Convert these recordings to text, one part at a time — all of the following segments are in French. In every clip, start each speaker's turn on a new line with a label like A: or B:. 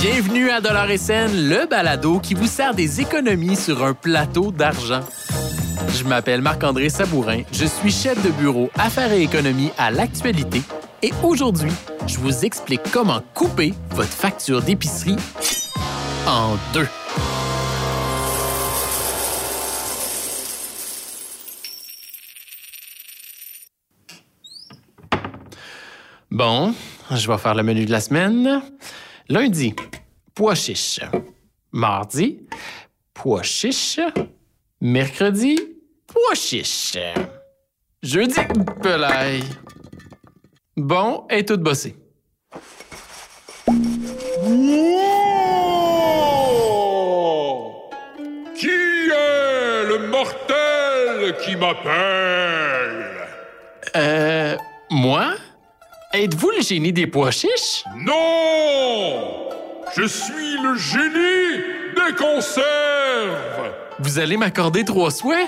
A: Bienvenue à Dollar et Scène, le balado qui vous sert des économies sur un plateau d'argent. Je m'appelle Marc-André Sabourin, je suis chef de bureau Affaires et économie à l'actualité et aujourd'hui, je vous explique comment couper votre facture d'épicerie en deux. Bon, je vais faire le menu de la semaine. Lundi, pois chiche. Mardi, pois chiche. Mercredi, pois chiche. Jeudi, pelaille. Bon, et tout bossé.
B: Qui est le mortel qui m'appelle?
A: Euh, moi? Êtes-vous le génie des pois chiches?
B: Non Je suis le génie des conserves
A: Vous allez m'accorder trois souhaits?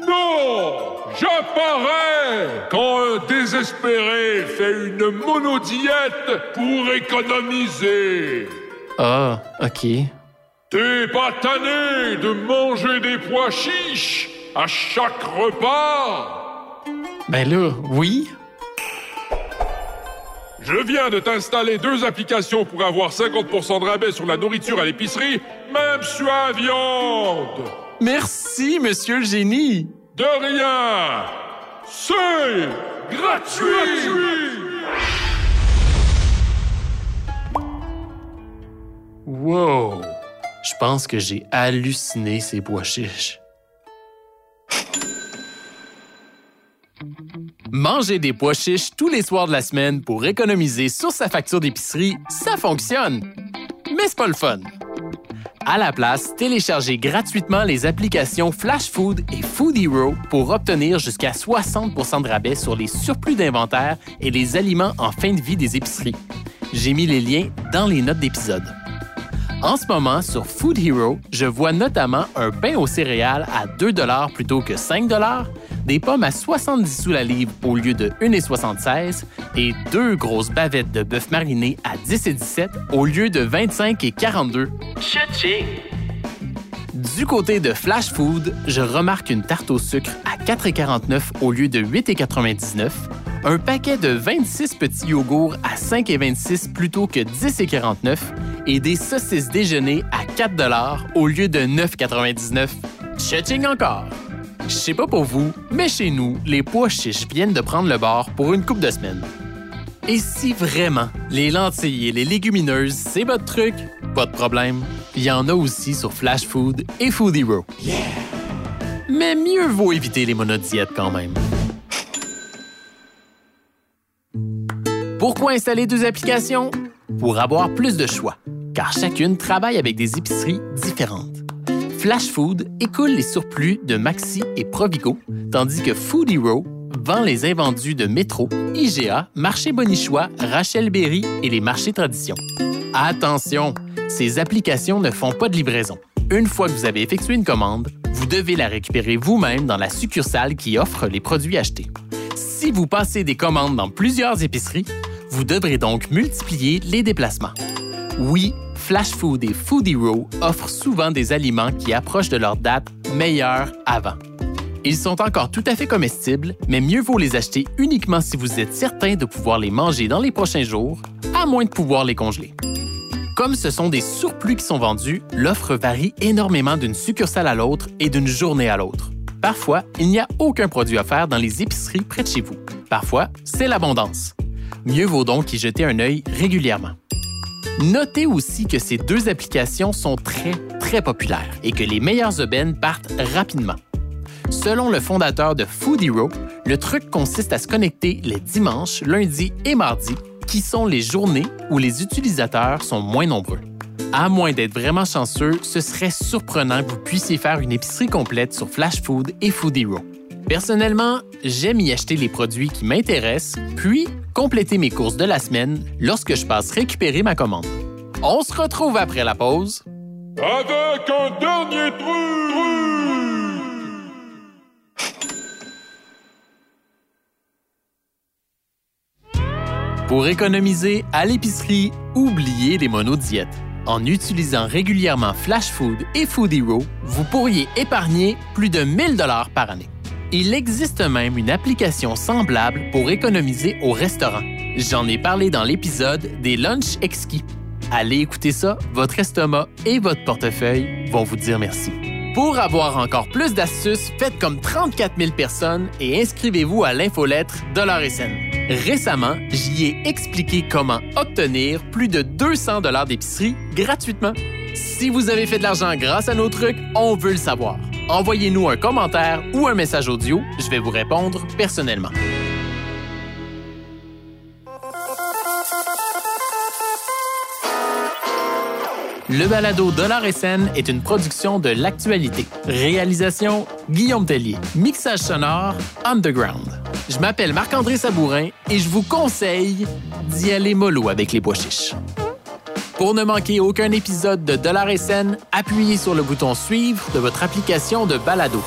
B: Non J'apparais quand un désespéré fait une monodiète pour économiser.
A: Ah, OK.
B: T'es pas tanné de manger des pois chiches à chaque repas?
A: Ben là, oui.
B: Je viens de t'installer deux applications pour avoir 50% de rabais sur la nourriture à l'épicerie, même sur la viande.
A: Merci, monsieur le génie.
B: De rien. C'est gratuit.
A: Wow. Je pense que j'ai halluciné ces pois chiches. Manger des pois chiches tous les soirs de la semaine pour économiser sur sa facture d'épicerie, ça fonctionne. Mais c'est pas le fun. À la place, téléchargez gratuitement les applications Flash Food et Food Hero pour obtenir jusqu'à 60% de rabais sur les surplus d'inventaire et les aliments en fin de vie des épiceries. J'ai mis les liens dans les notes d'épisode. En ce moment, sur Food Hero, je vois notamment un pain aux céréales à 2 plutôt que 5 des pommes à 70 sous la livre au lieu de 1,76 et deux grosses bavettes de bœuf mariné à 10 et 17 au lieu de 25 et 42. Du côté de Flash Food, je remarque une tarte au sucre à 4,49 au lieu de 8,99, un paquet de 26 petits yogourts à 5,26 plutôt que 10,49 et des saucisses déjeuner à 4 au lieu de 9,99. Chutching encore! Je sais pas pour vous, mais chez nous, les pois chiches viennent de prendre le bord pour une coupe de semaines. Et si vraiment les lentilles et les légumineuses, c'est votre truc, pas de problème. Il y en a aussi sur Flash Food et Food Hero. Mais mieux vaut éviter les monodiètes quand même. Pourquoi installer deux applications? Pour avoir plus de choix, car chacune travaille avec des épiceries différentes. Flash Food écoule les surplus de Maxi et Provigo, tandis que Food vend les invendus de Métro, IGA, Marché Bonichois, Rachel Berry et les marchés tradition. Attention, ces applications ne font pas de livraison. Une fois que vous avez effectué une commande, vous devez la récupérer vous-même dans la succursale qui offre les produits achetés. Si vous passez des commandes dans plusieurs épiceries, vous devrez donc multiplier les déplacements. Oui, Flash Food et Food Hero offrent souvent des aliments qui approchent de leur date meilleure avant. Ils sont encore tout à fait comestibles, mais mieux vaut les acheter uniquement si vous êtes certain de pouvoir les manger dans les prochains jours, à moins de pouvoir les congeler. Comme ce sont des surplus qui sont vendus, l'offre varie énormément d'une succursale à l'autre et d'une journée à l'autre. Parfois, il n'y a aucun produit offert dans les épiceries près de chez vous. Parfois, c'est l'abondance. Mieux vaut donc y jeter un œil régulièrement. Notez aussi que ces deux applications sont très, très populaires et que les meilleures aubaines partent rapidement. Selon le fondateur de Food Hero, le truc consiste à se connecter les dimanches, lundis et mardis, qui sont les journées où les utilisateurs sont moins nombreux. À moins d'être vraiment chanceux, ce serait surprenant que vous puissiez faire une épicerie complète sur Flash Food et Food Hero. Personnellement, j'aime y acheter les produits qui m'intéressent, puis compléter mes courses de la semaine lorsque je passe récupérer ma commande. On se retrouve après la pause.
B: Avec un dernier truc
A: Pour économiser à l'épicerie, oubliez les monodiètes. En utilisant régulièrement Flash Food et Food Hero, vous pourriez épargner plus de 1000 dollars par année. Il existe même une application semblable pour économiser au restaurant. J'en ai parlé dans l'épisode des lunchs exquis. Allez écouter ça, votre estomac et votre portefeuille vont vous dire merci. Pour avoir encore plus d'astuces, faites comme 34 000 personnes et inscrivez-vous à l'infolettre SN. Récemment, j'y ai expliqué comment obtenir plus de 200 dollars d'épicerie gratuitement. Si vous avez fait de l'argent grâce à nos trucs, on veut le savoir. Envoyez-nous un commentaire ou un message audio, je vais vous répondre personnellement. Le balado Dollar SN est une production de l'actualité. Réalisation Guillaume Tellier. Mixage sonore Underground. Je m'appelle Marc-André Sabourin et je vous conseille d'y aller mollo avec les bois chiches. Pour ne manquer aucun épisode de Dollar SN, appuyez sur le bouton Suivre de votre application de balado.